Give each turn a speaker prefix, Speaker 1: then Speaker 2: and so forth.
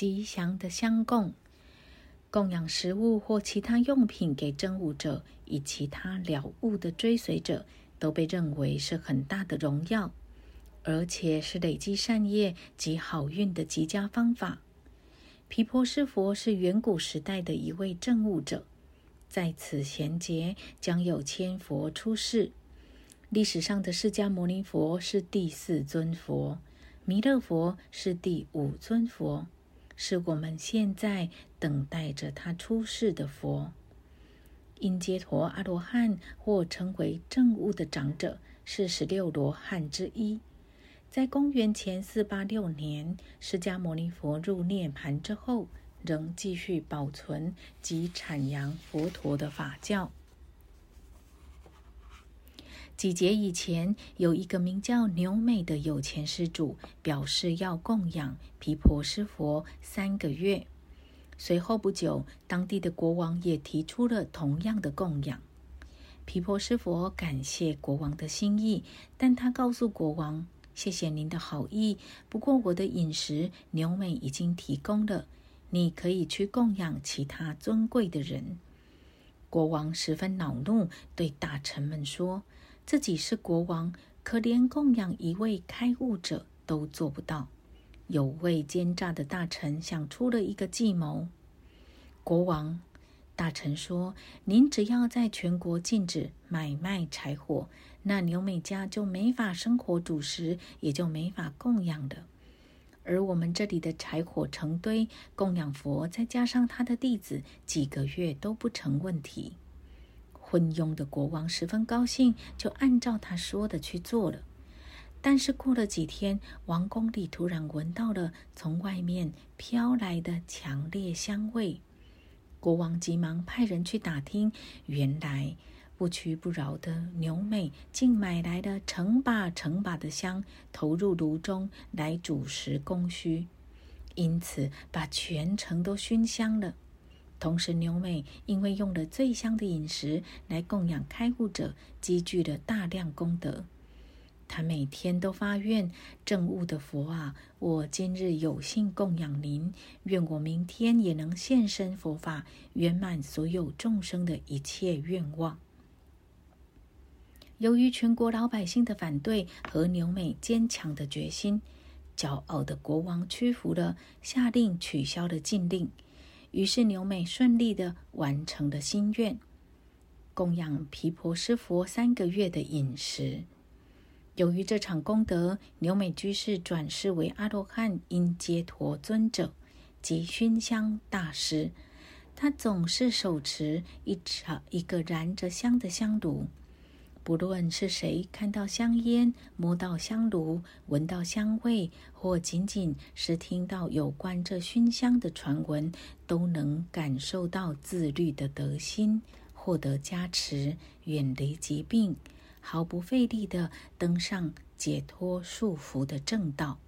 Speaker 1: 吉祥的香供。供养食物或其他用品给真武者以其他了悟的追随者，都被认为是很大的荣耀，而且是累积善业及好运的极佳方法。毗婆尸佛是远古时代的一位证悟者，在此衔接将有千佛出世。历史上的释迦牟尼佛是第四尊佛，弥勒佛是第五尊佛。是我们现在等待着他出世的佛，因揭陀阿罗汉或称为正悟的长者，是十六罗汉之一。在公元前四八六年，释迦牟尼佛入涅盘之后，仍继续保存及阐扬佛陀的法教。几节以前，有一个名叫牛美的有钱施主，表示要供养毗婆尸佛三个月。随后不久，当地的国王也提出了同样的供养。毗婆尸佛感谢国王的心意，但他告诉国王：“谢谢您的好意，不过我的饮食牛美已经提供了，你可以去供养其他尊贵的人。”国王十分恼怒，对大臣们说。自己是国王，可连供养一位开悟者都做不到。有位奸诈的大臣想出了一个计谋。国王，大臣说：“您只要在全国禁止买卖柴火，那牛美家就没法生火煮食，也就没法供养了。而我们这里的柴火成堆，供养佛，再加上他的弟子，几个月都不成问题。”昏庸的国王十分高兴，就按照他说的去做了。但是过了几天，王宫里突然闻到了从外面飘来的强烈香味。国王急忙派人去打听，原来不屈不挠的牛美竟买来了成把成把的香，投入炉中来煮食供需，因此把全城都熏香了。同时，牛美因为用了最香的饮食来供养开悟者，积聚了大量功德。他每天都发愿：正悟的佛啊，我今日有幸供养您，愿我明天也能现身佛法，圆满所有众生的一切愿望。由于全国老百姓的反对和牛美坚强的决心，骄傲的国王屈服了，下令取消了禁令。于是牛美顺利的完成了心愿，供养毗婆尸佛三个月的饮食。由于这场功德，牛美居士转世为阿罗汉因揭陀尊者及熏香大师。他总是手持一场一个燃着香的香炉。不论是谁看到香烟、摸到香炉、闻到香味，或仅仅是听到有关这熏香的传闻，都能感受到自律的德心，获得加持，远离疾病，毫不费力地登上解脱束缚的正道。